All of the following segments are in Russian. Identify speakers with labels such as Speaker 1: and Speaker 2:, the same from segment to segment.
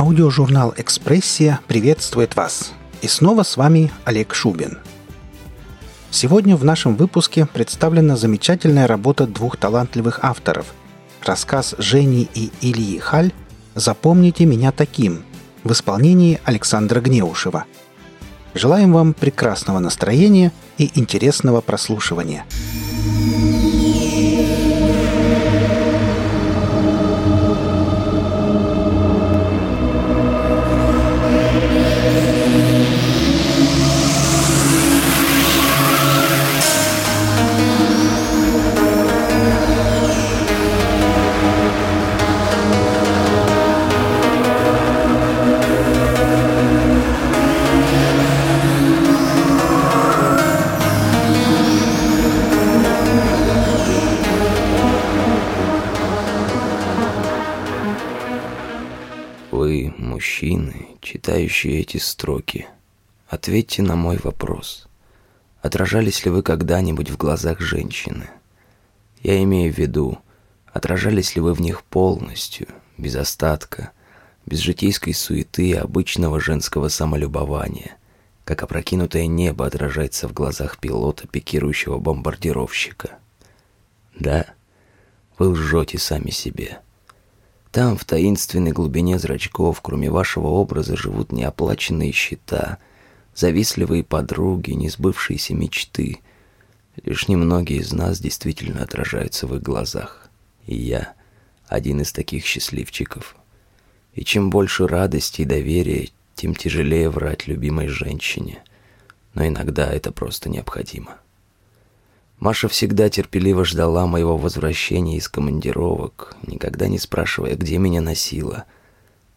Speaker 1: Аудиожурнал «Экспрессия» приветствует вас. И снова с вами Олег Шубин. Сегодня в нашем выпуске представлена замечательная работа двух талантливых авторов. Рассказ Жени и Ильи Халь «Запомните меня таким» в исполнении Александра Гнеушева. Желаем вам прекрасного настроения и интересного прослушивания.
Speaker 2: мужчины, читающие эти строки, ответьте на мой вопрос. Отражались ли вы когда-нибудь в глазах женщины? Я имею в виду, отражались ли вы в них полностью, без остатка, без житейской суеты и обычного женского самолюбования, как опрокинутое небо отражается в глазах пилота, пикирующего бомбардировщика? Да, вы лжете сами себе. Там, в таинственной глубине зрачков, кроме вашего образа, живут неоплаченные счета, завистливые подруги, несбывшиеся мечты. Лишь немногие из нас действительно отражаются в их глазах. И я один из таких счастливчиков. И чем больше радости и доверия, тем тяжелее врать любимой женщине. Но иногда это просто необходимо. Маша всегда терпеливо ждала моего возвращения из командировок, никогда не спрашивая, где меня носило.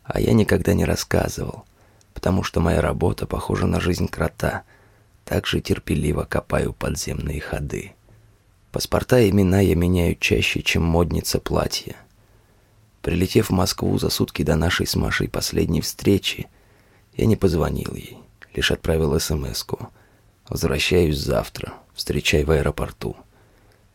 Speaker 2: А я никогда не рассказывал, потому что моя работа похожа на жизнь крота. Так же терпеливо копаю подземные ходы. Паспорта и имена я меняю чаще, чем модница платья. Прилетев в Москву за сутки до нашей с Машей последней встречи, я не позвонил ей, лишь отправил смс-ку. «Возвращаюсь завтра, встречай в аэропорту.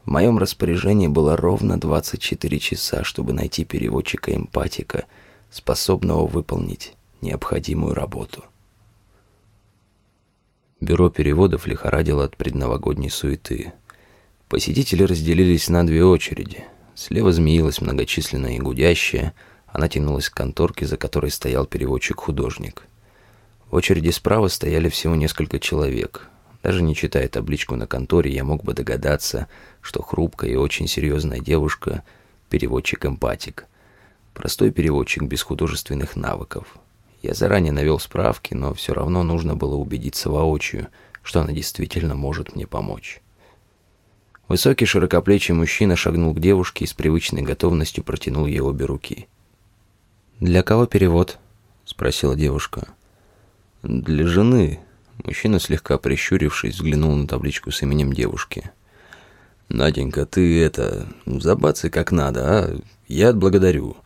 Speaker 2: В моем распоряжении было ровно 24 часа, чтобы найти переводчика-эмпатика, способного выполнить необходимую работу. Бюро переводов лихорадило от предновогодней суеты. Посетители разделились на две очереди. Слева змеилась многочисленная и гудящая, она тянулась к конторке, за которой стоял переводчик-художник. В очереди справа стояли всего несколько человек, даже не читая табличку на конторе, я мог бы догадаться, что хрупкая и очень серьезная девушка – переводчик-эмпатик. Простой переводчик без художественных навыков. Я заранее навел справки, но все равно нужно было убедиться воочию, что она действительно может мне помочь. Высокий широкоплечий мужчина шагнул к девушке и с привычной готовностью протянул ей обе руки. «Для кого перевод?» – спросила девушка. «Для жены», Мужчина, слегка прищурившись, взглянул на табличку с именем девушки. «Наденька, ты это, забаться как надо, а? Я отблагодарю.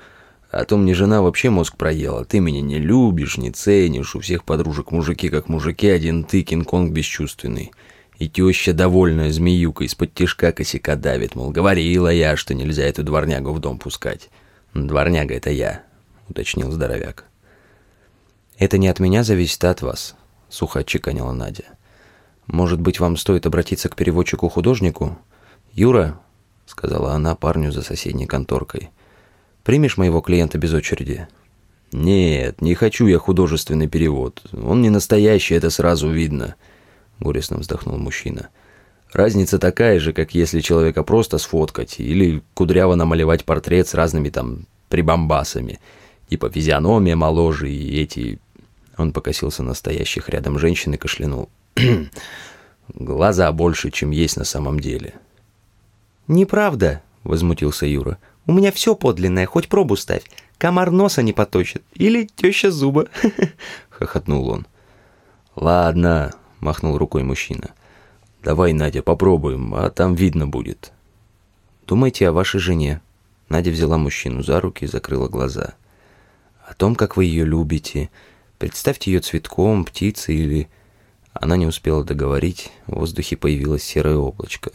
Speaker 2: А то мне жена вообще мозг проела. Ты меня не любишь, не ценишь. У всех подружек мужики как мужики, один ты, Кинг-Конг бесчувственный. И теща, довольная змеюка, из-под тишка косяка давит. Мол, говорила я, что нельзя эту дворнягу в дом пускать. Дворняга это я, уточнил здоровяк. Это не от меня зависит, а от вас сухо отчеканила Надя. «Может быть, вам стоит обратиться к переводчику-художнику? Юра?» — сказала она парню за соседней конторкой. «Примешь моего клиента без очереди?» «Нет, не хочу я художественный перевод. Он не настоящий, это сразу видно», — горестно вздохнул мужчина. «Разница такая же, как если человека просто сфоткать или кудряво намалевать портрет с разными там прибамбасами. Типа физиономия моложе и эти он покосился на стоящих рядом женщин и кашлянул. «Глаза больше, чем есть на самом деле».
Speaker 3: «Неправда», — возмутился Юра. «У меня все подлинное, хоть пробу ставь. Комар носа не поточит. Или теща зуба», — хохотнул он.
Speaker 2: «Ладно», — махнул рукой мужчина. «Давай, Надя, попробуем, а там видно будет».
Speaker 3: «Думайте о вашей жене». Надя взяла мужчину за руки и закрыла глаза. «О том, как вы ее любите, Представьте ее цветком, птицей или... Она не успела договорить, в воздухе появилось серое облачко.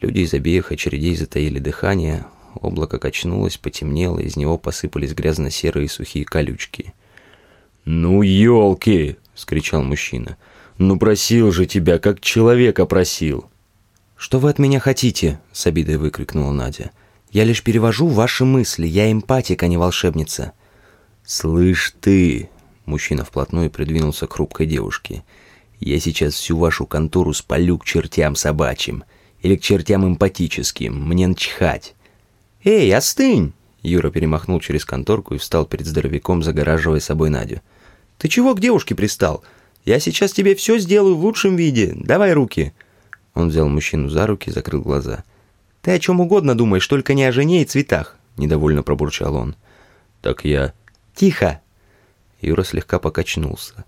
Speaker 3: Люди из обеих очередей затаили дыхание, облако качнулось, потемнело, из него посыпались грязно-серые сухие колючки.
Speaker 2: «Ну, елки!» — скричал мужчина. «Ну, просил же тебя, как человека просил!»
Speaker 4: «Что вы от меня хотите?» — с обидой выкрикнула Надя. «Я лишь перевожу ваши мысли. Я эмпатик, а не волшебница».
Speaker 2: «Слышь ты!» — мужчина вплотную придвинулся к хрупкой девушке. «Я сейчас всю вашу контору спалю к чертям собачьим. Или к чертям эмпатическим. Мне начхать».
Speaker 4: «Эй, остынь!» Юра перемахнул через конторку и встал перед здоровяком, загораживая собой Надю. «Ты чего к девушке пристал? Я сейчас тебе все сделаю в лучшем виде. Давай руки!» Он взял мужчину за руки и закрыл глаза. «Ты о чем угодно думаешь, только не о жене и цветах», — недовольно пробурчал он.
Speaker 2: «Так я...»
Speaker 4: «Тихо!»
Speaker 2: Юра слегка покачнулся,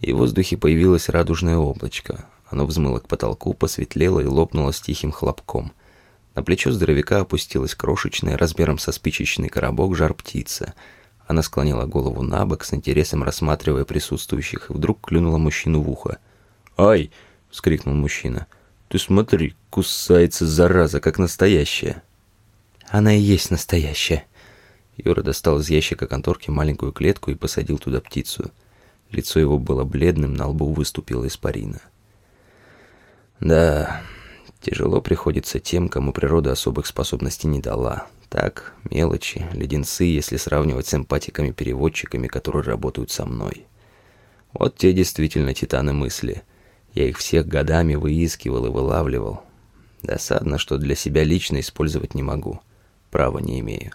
Speaker 2: и в воздухе появилось радужное облачко. Оно взмыло к потолку, посветлело и лопнуло с тихим хлопком. На плечо здоровяка опустилась крошечная, размером со спичечный коробок, жар-птица. Она склонила голову на бок, с интересом рассматривая присутствующих, и вдруг клюнула мужчину в ухо. «Ай!» — вскрикнул мужчина — ты смотри, кусается зараза, как настоящая.
Speaker 4: Она и есть настоящая.
Speaker 2: Юра достал из ящика конторки маленькую клетку и посадил туда птицу. Лицо его было бледным, на лбу выступила испарина. Да, тяжело приходится тем, кому природа особых способностей не дала. Так, мелочи, леденцы, если сравнивать с эмпатиками-переводчиками, которые работают со мной. Вот те действительно титаны мысли. Я их всех годами выискивал и вылавливал. Досадно, что для себя лично использовать не могу. Права не имею.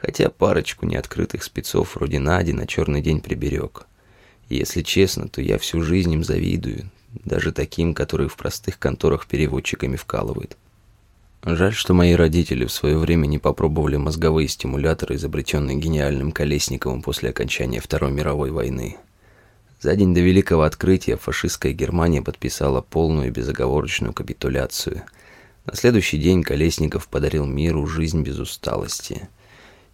Speaker 2: Хотя парочку неоткрытых спецов вроде Нади на черный день приберег. Если честно, то я всю жизнь им завидую. Даже таким, которые в простых конторах переводчиками вкалывают. Жаль, что мои родители в свое время не попробовали мозговые стимуляторы, изобретенные гениальным Колесниковым после окончания Второй мировой войны. За день до Великого Открытия фашистская Германия подписала полную безоговорочную капитуляцию. На следующий день Колесников подарил миру жизнь без усталости.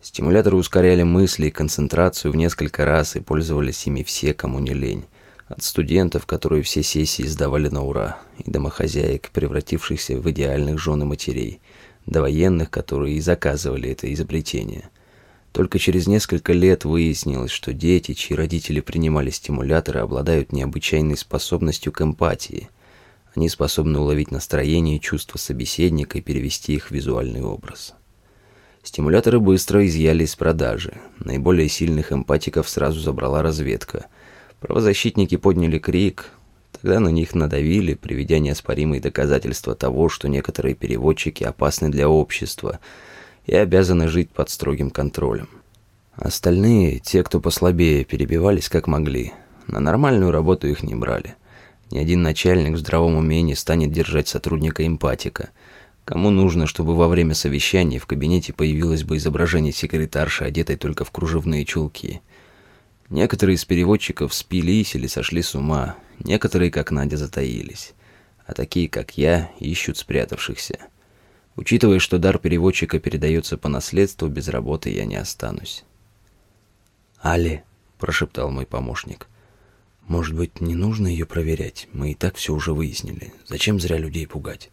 Speaker 2: Стимуляторы ускоряли мысли и концентрацию в несколько раз и пользовались ими все, кому не лень. От студентов, которые все сессии сдавали на ура, и домохозяек, превратившихся в идеальных жен и матерей, до военных, которые и заказывали это изобретение – только через несколько лет выяснилось, что дети, чьи родители принимали стимуляторы, обладают необычайной способностью к эмпатии. Они способны уловить настроение и чувства собеседника и перевести их в визуальный образ. Стимуляторы быстро изъяли из продажи. Наиболее сильных эмпатиков сразу забрала разведка. Правозащитники подняли крик. Тогда на них надавили, приведя неоспоримые доказательства того, что некоторые переводчики опасны для общества – и обязаны жить под строгим контролем. Остальные, те, кто послабее, перебивались как могли. На нормальную работу их не брали. Ни один начальник в здравом уме не станет держать сотрудника эмпатика. Кому нужно, чтобы во время совещания в кабинете появилось бы изображение секретарши, одетой только в кружевные чулки. Некоторые из переводчиков спились или сошли с ума, некоторые, как Надя, затаились. А такие, как я, ищут спрятавшихся. Учитывая, что дар переводчика передается по наследству, без работы я не останусь.
Speaker 4: «Али», — прошептал мой помощник, — «может быть, не нужно ее проверять? Мы и так все уже выяснили. Зачем зря людей пугать?»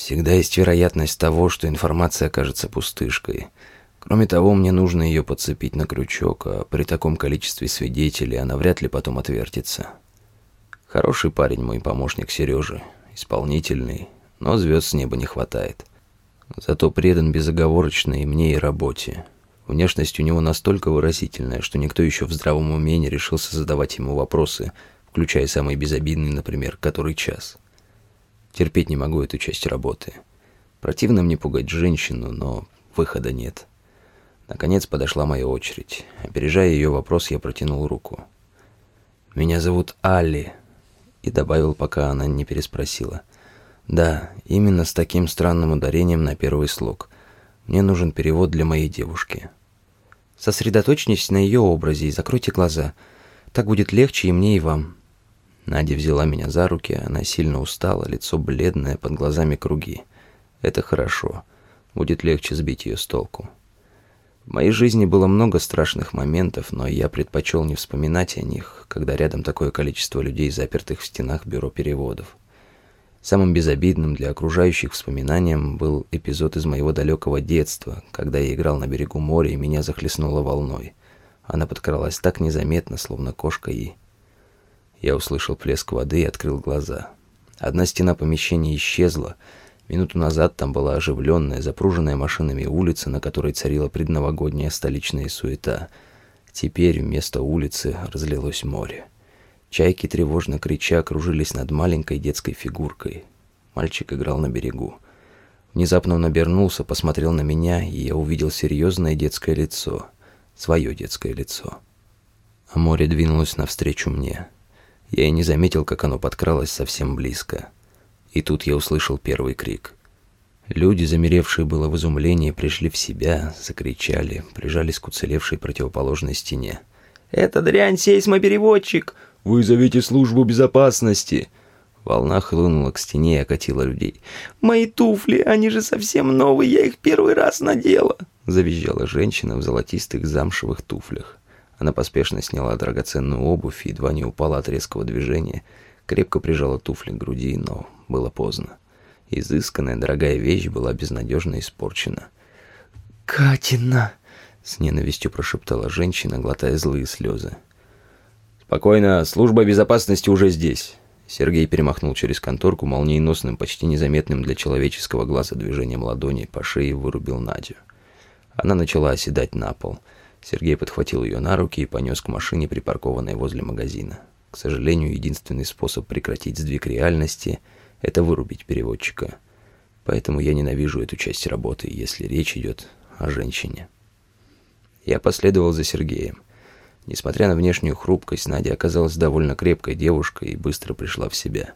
Speaker 2: «Всегда есть вероятность того, что информация окажется пустышкой. Кроме того, мне нужно ее подцепить на крючок, а при таком количестве свидетелей она вряд ли потом отвертится. Хороший парень мой помощник Сережи, исполнительный, но звезд с неба не хватает. Зато предан безоговорочно и мне, и работе. Внешность у него настолько выразительная, что никто еще в здравом уме не решился задавать ему вопросы, включая самые безобидные, например, который час. Терпеть не могу эту часть работы. Противно мне пугать женщину, но выхода нет. Наконец подошла моя очередь. Опережая ее вопрос, я протянул руку. «Меня зовут Алли», и добавил, пока она не переспросила. Да, именно с таким странным ударением на первый слог. Мне нужен перевод для моей девушки.
Speaker 4: Сосредоточьтесь на ее образе и закройте глаза. Так будет легче и мне, и вам.
Speaker 2: Надя взяла меня за руки, она сильно устала, лицо бледное, под глазами круги. Это хорошо. Будет легче сбить ее с толку. В моей жизни было много страшных моментов, но я предпочел не вспоминать о них, когда рядом такое количество людей, запертых в стенах бюро переводов. Самым безобидным для окружающих воспоминанием был эпизод из моего далекого детства, когда я играл на берегу моря и меня захлестнуло волной. Она подкралась так незаметно, словно кошка и... Я услышал плеск воды и открыл глаза. Одна стена помещения исчезла. Минуту назад там была оживленная, запруженная машинами улица, на которой царила предновогодняя столичная суета. Теперь вместо улицы разлилось море. Чайки, тревожно крича, кружились над маленькой детской фигуркой. Мальчик играл на берегу. Внезапно он обернулся, посмотрел на меня, и я увидел серьезное детское лицо. Свое детское лицо. А море двинулось навстречу мне. Я и не заметил, как оно подкралось совсем близко. И тут я услышал первый крик. Люди, замеревшие было в изумлении, пришли в себя, закричали, прижались к уцелевшей противоположной стене.
Speaker 3: «Это дрянь сейсмопереводчик! Вызовите службу безопасности!»
Speaker 2: Волна хлынула к стене и окатила людей.
Speaker 3: «Мои туфли, они же совсем новые, я их первый раз надела!»
Speaker 2: Завизжала женщина в золотистых замшевых туфлях. Она поспешно сняла драгоценную обувь и едва не упала от резкого движения, крепко прижала туфли к груди, но было поздно. Изысканная дорогая вещь была безнадежно испорчена.
Speaker 3: «Катина!»
Speaker 2: — с ненавистью прошептала женщина, глотая злые слезы.
Speaker 3: «Спокойно, служба безопасности уже здесь». Сергей перемахнул через конторку молниеносным, почти незаметным для человеческого глаза движением ладони по шее вырубил Надю. Она начала оседать на пол. Сергей подхватил ее на руки и понес к машине, припаркованной возле магазина. К сожалению, единственный способ прекратить сдвиг реальности – это вырубить переводчика. Поэтому я ненавижу эту часть работы, если речь идет о женщине. Я последовал за Сергеем. Несмотря на внешнюю хрупкость, Надя оказалась довольно крепкой девушкой и быстро пришла в себя.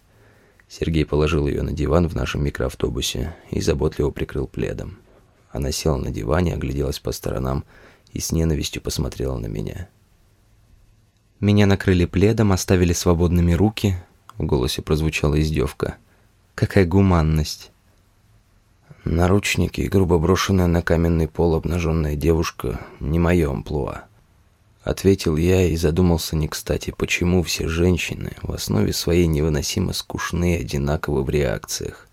Speaker 3: Сергей положил ее на диван в нашем микроавтобусе и заботливо прикрыл пледом. Она села на диване, огляделась по сторонам и с ненавистью посмотрела на меня. Меня накрыли пледом, оставили свободными руки. В голосе прозвучала издевка. Какая гуманность.
Speaker 2: Наручники и грубо брошенная на каменный пол обнаженная девушка — не мое амплуа. Ответил я и задумался не кстати, почему все женщины в основе своей невыносимо скучны и одинаковы в реакциях.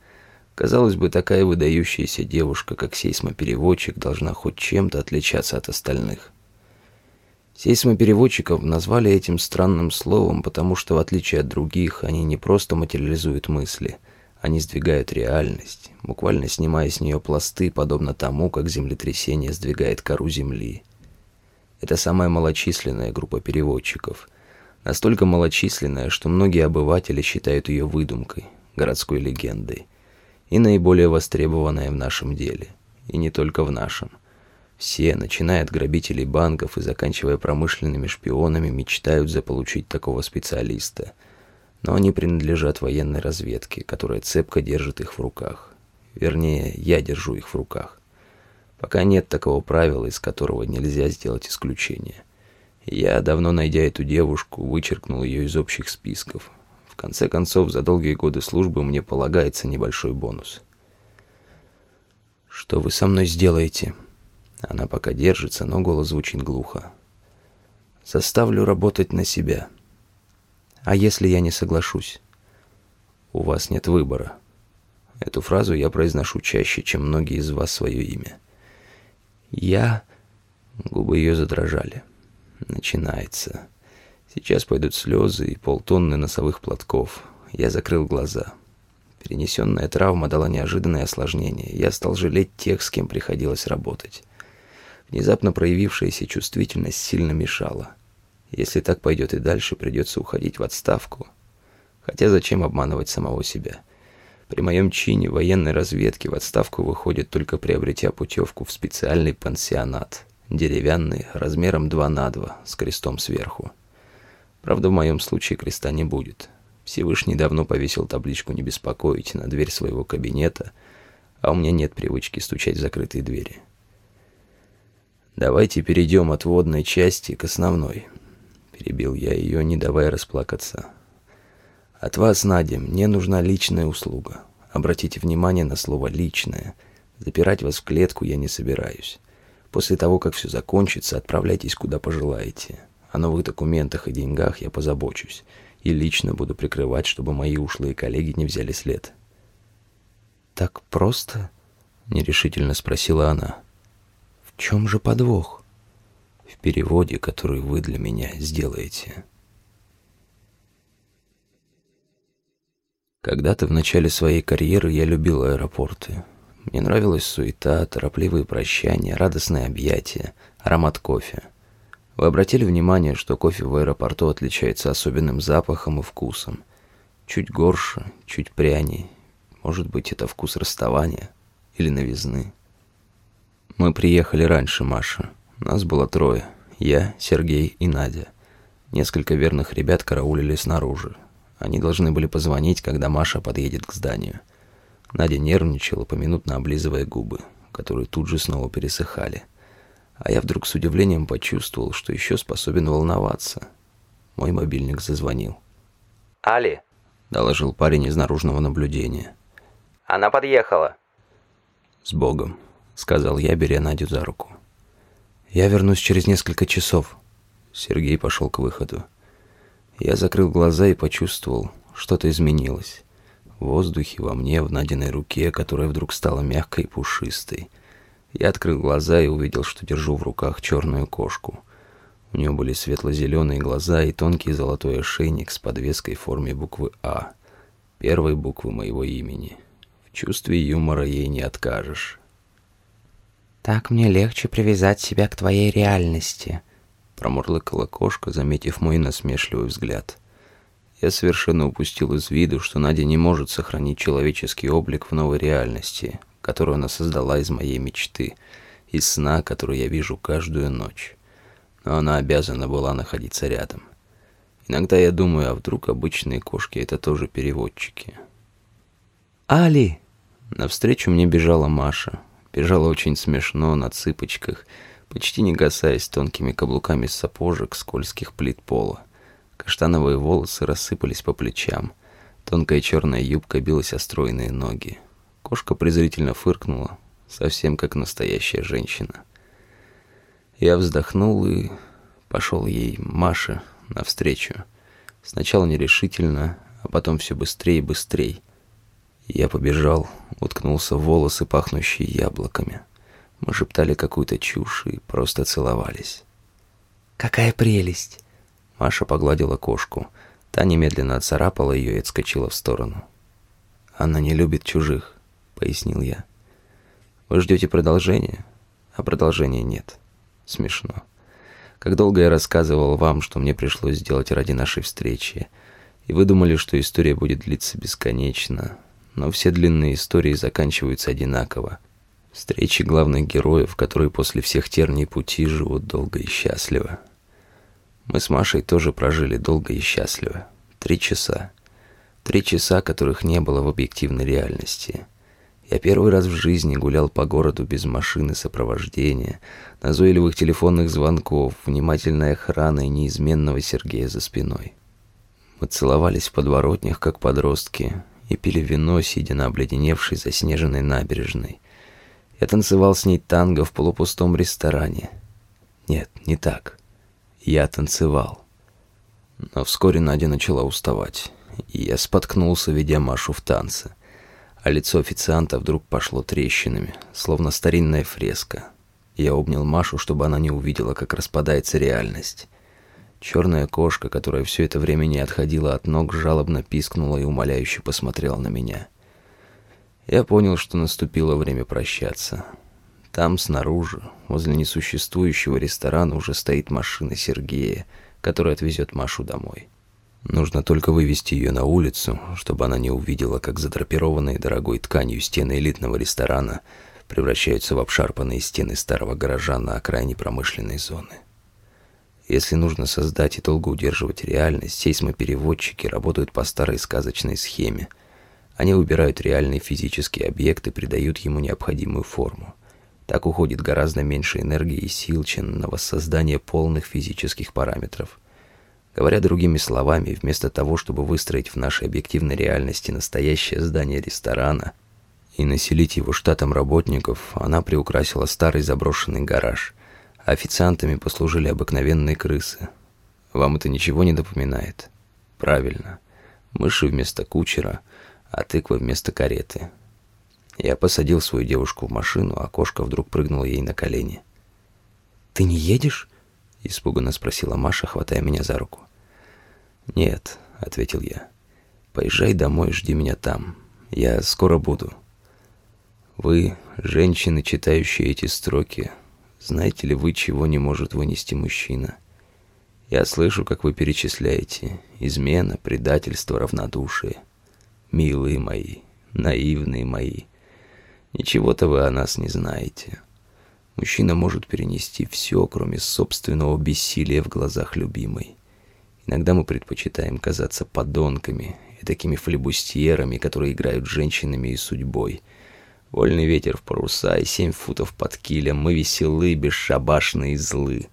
Speaker 2: Казалось бы, такая выдающаяся девушка, как сейсмопереводчик, должна хоть чем-то отличаться от остальных. Сейсмопереводчиков назвали этим странным словом, потому что, в отличие от других, они не просто материализуют мысли, они сдвигают реальность, буквально снимая с нее пласты, подобно тому, как землетрясение сдвигает кору земли. Это самая малочисленная группа переводчиков. Настолько малочисленная, что многие обыватели считают ее выдумкой, городской легендой. И наиболее востребованная в нашем деле. И не только в нашем. Все, начиная от грабителей банков и заканчивая промышленными шпионами, мечтают заполучить такого специалиста. Но они принадлежат военной разведке, которая цепко держит их в руках. Вернее, я держу их в руках. Пока нет такого правила, из которого нельзя сделать исключение. Я, давно найдя эту девушку, вычеркнул ее из общих списков. Конце концов, за долгие годы службы мне полагается небольшой бонус. «Что вы со мной сделаете?» Она пока держится, но голос звучит глухо. «Заставлю работать на себя. А если я не соглашусь?» «У вас нет выбора». Эту фразу я произношу чаще, чем многие из вас свое имя. Я... Губы ее задрожали. Начинается. Сейчас пойдут слезы и полтонны носовых платков. Я закрыл глаза. Перенесенная травма дала неожиданное осложнение. Я стал жалеть тех, с кем приходилось работать. Внезапно проявившаяся чувствительность сильно мешала. Если так пойдет и дальше, придется уходить в отставку. Хотя зачем обманывать самого себя? При моем чине военной разведки в отставку выходит только приобретя путевку в специальный пансионат. Деревянный, размером 2 на 2, с крестом сверху. Правда, в моем случае креста не будет. Всевышний давно повесил табличку «Не беспокоить» на дверь своего кабинета, а у меня нет привычки стучать в закрытые двери. «Давайте перейдем от водной части к основной», — перебил я ее, не давая расплакаться. От вас, Надя, мне нужна личная услуга. Обратите внимание на слово «личное». Запирать вас в клетку я не собираюсь. После того, как все закончится, отправляйтесь куда пожелаете. О новых документах и деньгах я позабочусь. И лично буду прикрывать, чтобы мои ушлые коллеги не взяли след.
Speaker 3: «Так просто?» — нерешительно спросила она.
Speaker 2: «В чем же подвох?» в переводе, который вы для меня сделаете. Когда-то в начале своей карьеры я любил аэропорты. Мне нравилась суета, торопливые прощания, радостные объятия, аромат кофе. Вы обратили внимание, что кофе в аэропорту отличается особенным запахом и вкусом. Чуть горше, чуть пряней. Может быть, это вкус расставания или новизны. Мы приехали раньше, Маша. Нас было трое. Я, Сергей и Надя. Несколько верных ребят караулили снаружи. Они должны были позвонить, когда Маша подъедет к зданию. Надя нервничала, поминутно облизывая губы, которые тут же снова пересыхали. А я вдруг с удивлением почувствовал, что еще способен волноваться. Мой мобильник зазвонил.
Speaker 3: «Али», —
Speaker 2: доложил парень из наружного наблюдения.
Speaker 3: «Она подъехала».
Speaker 2: «С Богом», — сказал я, беря Надю за руку. «Я вернусь через несколько часов». Сергей пошел к выходу. Я закрыл глаза и почувствовал, что-то изменилось. В воздухе, во мне, в Надиной руке, которая вдруг стала мягкой и пушистой. Я открыл глаза и увидел, что держу в руках черную кошку. У нее были светло-зеленые глаза и тонкий золотой ошейник с подвеской в форме буквы «А», первой буквы моего имени. В чувстве юмора ей не откажешь.
Speaker 5: «Так мне легче привязать себя к твоей реальности»,
Speaker 2: Промурлыкала кошка, заметив мой насмешливый взгляд. Я совершенно упустил из виду, что Надя не может сохранить человеческий облик в новой реальности, которую она создала из моей мечты, из сна, который я вижу каждую ночь. Но она обязана была находиться рядом. Иногда я думаю, а вдруг обычные кошки — это тоже переводчики.
Speaker 5: «Али!»
Speaker 2: Навстречу мне бежала Маша. Бежала очень смешно, на цыпочках — почти не касаясь тонкими каблуками сапожек скользких плит пола. Каштановые волосы рассыпались по плечам. Тонкая черная юбка билась о стройные ноги. Кошка презрительно фыркнула, совсем как настоящая женщина. Я вздохнул и пошел ей, Маше, навстречу. Сначала нерешительно, а потом все быстрее и быстрее. Я побежал, уткнулся в волосы, пахнущие яблоками. Мы шептали какую-то чушь и просто целовались.
Speaker 5: «Какая прелесть!»
Speaker 2: Маша погладила кошку. Та немедленно отцарапала ее и отскочила в сторону. «Она не любит чужих», — пояснил я. «Вы ждете продолжения?» А продолжения нет. Смешно. Как долго я рассказывал вам, что мне пришлось сделать ради нашей встречи, и вы думали, что история будет длиться бесконечно, но все длинные истории заканчиваются одинаково — Встречи главных героев, которые после всех терний пути живут долго и счастливо. Мы с Машей тоже прожили долго и счастливо. Три часа. Три часа, которых не было в объективной реальности. Я первый раз в жизни гулял по городу без машины сопровождения, назойливых телефонных звонков, внимательной охраны и неизменного Сергея за спиной. Мы целовались в подворотнях, как подростки, и пили вино, сидя на обледеневшей заснеженной набережной – я танцевал с ней танго в полупустом ресторане. Нет, не так. Я танцевал. Но вскоре Надя начала уставать, и я споткнулся, ведя Машу в танцы. А лицо официанта вдруг пошло трещинами, словно старинная фреска. Я обнял Машу, чтобы она не увидела, как распадается реальность. Черная кошка, которая все это время не отходила от ног, жалобно пискнула и умоляюще посмотрела на меня — я понял, что наступило время прощаться. Там, снаружи, возле несуществующего ресторана, уже стоит машина Сергея, которая отвезет Машу домой. Нужно только вывести ее на улицу, чтобы она не увидела, как задрапированные дорогой тканью стены элитного ресторана превращаются в обшарпанные стены старого гаража на окраине промышленной зоны. Если нужно создать и долго удерживать реальность, сейсмопереводчики работают по старой сказочной схеме – они убирают реальный физический объект и придают ему необходимую форму. Так уходит гораздо меньше энергии и сил, чем на воссоздание полных физических параметров. Говоря другими словами, вместо того, чтобы выстроить в нашей объективной реальности настоящее здание ресторана и населить его штатом работников, она приукрасила старый заброшенный гараж, официантами послужили обыкновенные крысы. Вам это ничего не напоминает? Правильно. Мыши вместо кучера — а тыква вместо кареты. Я посадил свою девушку в машину, а кошка вдруг прыгнула ей на колени.
Speaker 5: «Ты не едешь?»
Speaker 2: — испуганно спросила Маша, хватая меня за руку. «Нет», — ответил я. «Поезжай домой, жди меня там. Я скоро буду». Вы, женщины, читающие эти строки, знаете ли вы, чего не может вынести мужчина? Я слышу, как вы перечисляете измена, предательство, равнодушие. Милые мои, наивные мои, ничего-то вы о нас не знаете. Мужчина может перенести все, кроме собственного бессилия в глазах любимой. Иногда мы предпочитаем казаться подонками и такими флебустьерами, которые играют женщинами и судьбой. Вольный ветер в паруса и семь футов под килем. Мы веселы, бесшабашные и злы.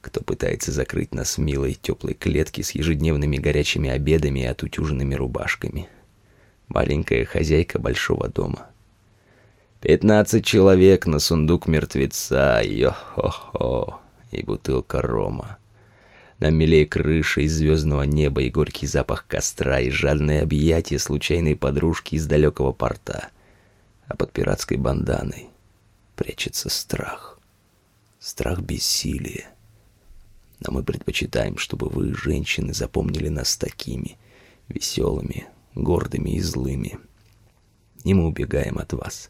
Speaker 2: Кто пытается закрыть нас милой теплой клетке с ежедневными горячими обедами и отутюженными рубашками? Маленькая хозяйка большого дома. Пятнадцать человек на сундук мертвеца, йо-хо-хо, и бутылка рома. Нам милее крыша из звездного неба и горький запах костра, и жадное объятие случайной подружки из далекого порта. А под пиратской банданой прячется страх. Страх бессилия. Но мы предпочитаем, чтобы вы, женщины, запомнили нас такими, веселыми, гордыми и злыми. И мы убегаем от вас,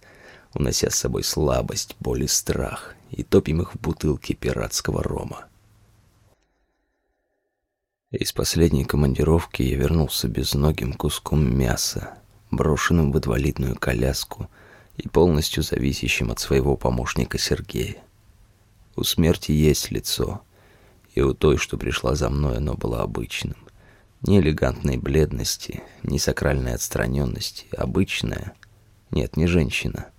Speaker 2: унося с собой слабость, боль и страх, и топим их в бутылке пиратского рома. Из последней командировки я вернулся безногим куском мяса, брошенным в инвалидную коляску и полностью зависящим от своего помощника Сергея. У смерти есть лицо, и у той, что пришла за мной, оно было обычным. Ни элегантной бледности, ни сакральной отстраненности, обычная, нет, не женщина,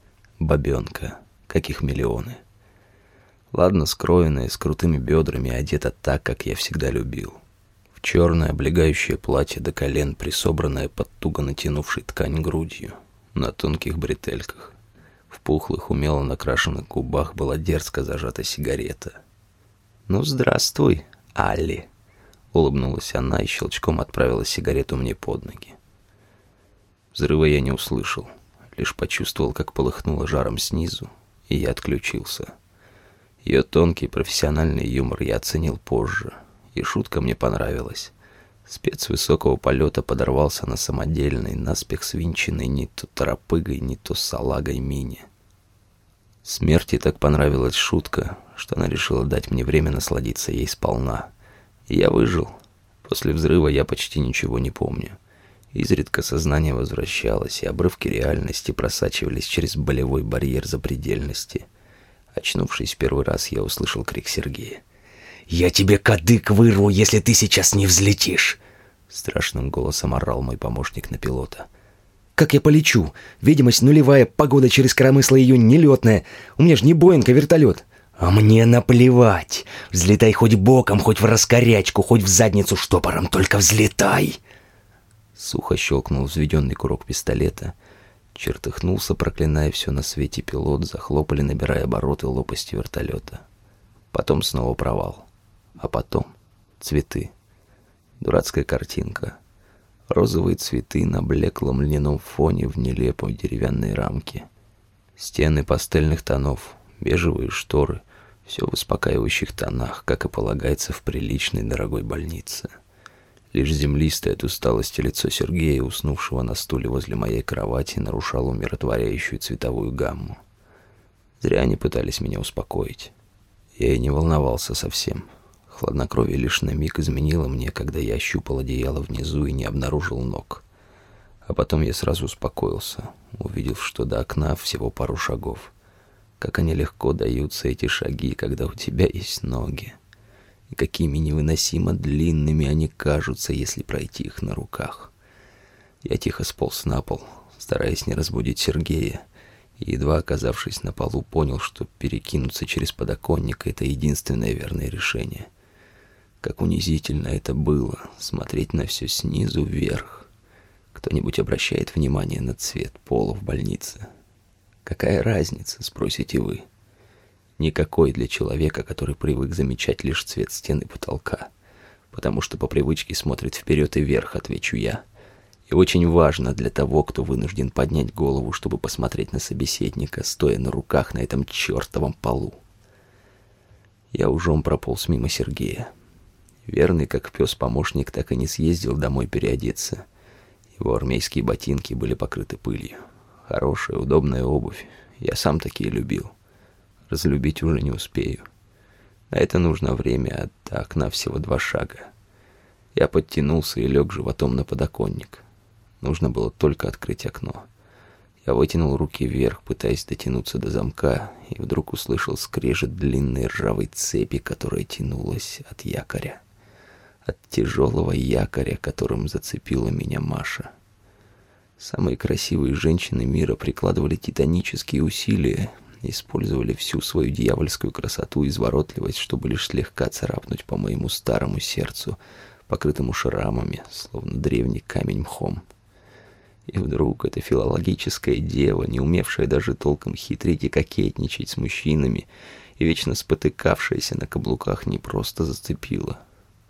Speaker 2: бабенка, каких миллионы. Ладно скроенная, с крутыми бедрами, одета так, как я всегда любил черное облегающее платье до колен, присобранное под туго натянувшей ткань грудью, на тонких бретельках. В пухлых, умело накрашенных губах была дерзко зажата сигарета. «Ну, здравствуй, Алли!» Улыбнулась она и щелчком отправила сигарету мне под ноги. Взрыва я не услышал, лишь почувствовал, как полыхнуло жаром снизу, и я отключился. Ее тонкий профессиональный юмор я оценил позже — и шутка мне понравилась. Спец высокого полета подорвался на самодельной, наспех свинченной не то торопыгой, не то салагой мини. Смерти так понравилась шутка, что она решила дать мне время насладиться ей сполна. И я выжил. После взрыва я почти ничего не помню. Изредка сознание возвращалось, и обрывки реальности просачивались через болевой барьер запредельности. Очнувшись первый раз, я услышал крик Сергея. «Я тебе кадык вырву, если ты сейчас не взлетишь!» Страшным голосом орал мой помощник на пилота. «Как я полечу? Видимость нулевая, погода через коромысло ее нелетная. У меня же не Боинг, а вертолет». «А мне наплевать! Взлетай хоть боком, хоть в раскорячку, хоть в задницу штопором, только взлетай!» Сухо щелкнул взведенный курок пистолета. Чертыхнулся, проклиная все на свете пилот, захлопали, набирая обороты лопасти вертолета. Потом снова провал. А потом цветы. Дурацкая картинка. Розовые цветы на блеклом льняном фоне в нелепой деревянной рамке. Стены пастельных тонов, бежевые шторы, все в успокаивающих тонах, как и полагается в приличной дорогой больнице. Лишь землистое от усталости лицо Сергея, уснувшего на стуле возле моей кровати, нарушало умиротворяющую цветовую гамму. Зря они пытались меня успокоить. Я и не волновался совсем. Хладнокровие лишь на миг изменило мне, когда я ощупал одеяло внизу и не обнаружил ног. А потом я сразу успокоился, увидев, что до окна всего пару шагов. Как они легко даются, эти шаги, когда у тебя есть ноги. И какими невыносимо длинными они кажутся, если пройти их на руках. Я тихо сполз на пол, стараясь не разбудить Сергея, и, едва оказавшись на полу, понял, что перекинуться через подоконник — это единственное верное решение. Как унизительно это было — смотреть на все снизу вверх. Кто-нибудь обращает внимание на цвет пола в больнице? Какая разница, спросите вы? Никакой для человека, который привык замечать лишь цвет стены потолка, потому что по привычке смотрит вперед и вверх, отвечу я — и очень важно для того, кто вынужден поднять голову, чтобы посмотреть на собеседника, стоя на руках на этом чертовом полу. Я ужом прополз мимо Сергея. Верный, как пес-помощник, так и не съездил домой переодеться. Его армейские ботинки были покрыты пылью. Хорошая, удобная обувь. Я сам такие любил. Разлюбить уже не успею. На это нужно время, а до окна всего два шага. Я подтянулся и лег животом на подоконник. Нужно было только открыть окно. Я вытянул руки вверх, пытаясь дотянуться до замка, и вдруг услышал скрежет длинной ржавой цепи, которая тянулась от якоря. От тяжелого якоря, которым зацепила меня Маша. Самые красивые женщины мира прикладывали титанические усилия, использовали всю свою дьявольскую красоту и изворотливость, чтобы лишь слегка царапнуть по моему старому сердцу, покрытому шрамами, словно древний камень мхом. И вдруг эта филологическая дева, не умевшая даже толком хитрить и кокетничать с мужчинами, и вечно спотыкавшаяся на каблуках, не просто зацепила,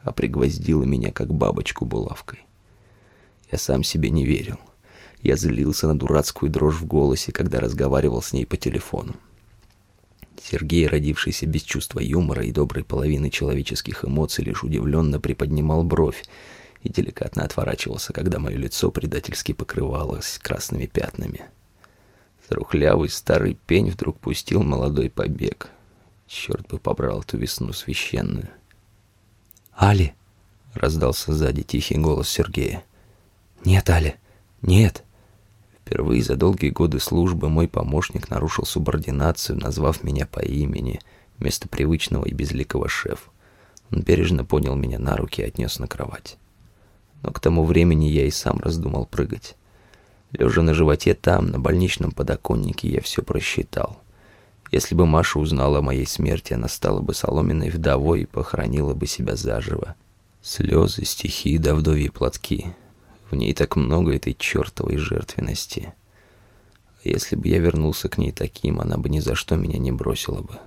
Speaker 2: а пригвоздила меня, как бабочку булавкой. Я сам себе не верил. Я злился на дурацкую дрожь в голосе, когда разговаривал с ней по телефону. Сергей, родившийся без чувства юмора и доброй половины человеческих эмоций, лишь удивленно приподнимал бровь и деликатно отворачивался, когда мое лицо предательски покрывалось красными пятнами. Трухлявый старый пень вдруг пустил молодой побег. Черт бы побрал эту весну священную.
Speaker 3: «Али!»
Speaker 2: — раздался сзади тихий голос Сергея.
Speaker 3: «Нет, Али, нет!»
Speaker 2: Впервые за долгие годы службы мой помощник нарушил субординацию, назвав меня по имени, вместо привычного и безликого шеф. Он бережно понял меня на руки и отнес на кровать. Но к тому времени я и сам раздумал прыгать. Лежа на животе там, на больничном подоконнике, я все просчитал. Если бы Маша узнала о моей смерти, она стала бы соломенной вдовой и похоронила бы себя заживо. Слезы, стихи да вдовьи платки. В ней так много этой чертовой жертвенности. Если бы я вернулся к ней таким, она бы ни за что меня не бросила бы.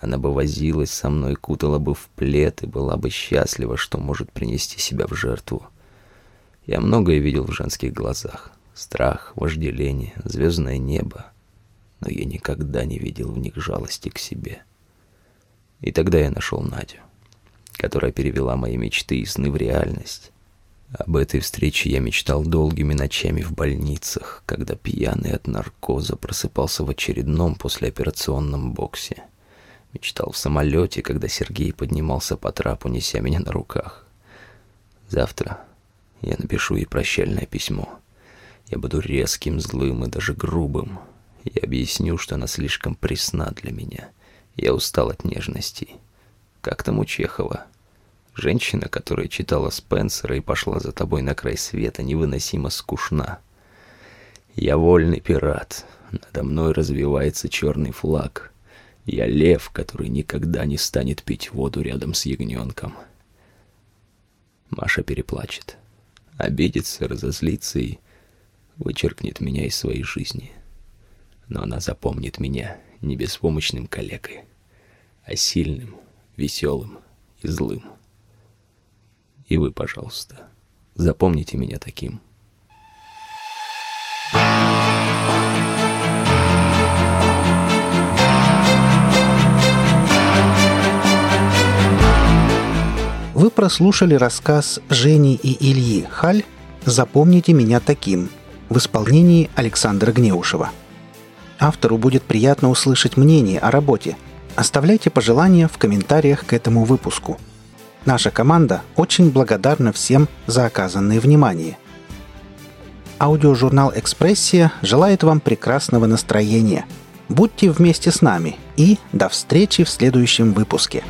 Speaker 2: Она бы возилась со мной, кутала бы в плед и была бы счастлива, что может принести себя в жертву. Я многое видел в женских глазах. Страх, вожделение, звездное небо но я никогда не видел в них жалости к себе. И тогда я нашел Надю, которая перевела мои мечты и сны в реальность. Об этой встрече я мечтал долгими ночами в больницах, когда пьяный от наркоза просыпался в очередном послеоперационном боксе. Мечтал в самолете, когда Сергей поднимался по трапу, неся меня на руках. Завтра я напишу ей прощальное письмо. Я буду резким, злым и даже грубым, я объясню, что она слишком пресна для меня. Я устал от нежностей. Как там у Чехова? Женщина, которая читала Спенсера и пошла за тобой на край света, невыносимо скучна. Я вольный пират. Надо мной развивается черный флаг. Я лев, который никогда не станет пить воду рядом с ягненком. Маша переплачет. Обидится, разозлится и вычеркнет меня из своей жизни но она запомнит меня не беспомощным калекой, а сильным, веселым и злым. И вы, пожалуйста, запомните меня таким.
Speaker 1: Вы прослушали рассказ Жени и Ильи «Халь. Запомните меня таким» в исполнении Александра Гнеушева – Автору будет приятно услышать мнение о работе. Оставляйте пожелания в комментариях к этому выпуску. Наша команда очень благодарна всем за оказанное внимание. Аудиожурнал «Экспрессия» желает вам прекрасного настроения. Будьте вместе с нами и до встречи в следующем выпуске.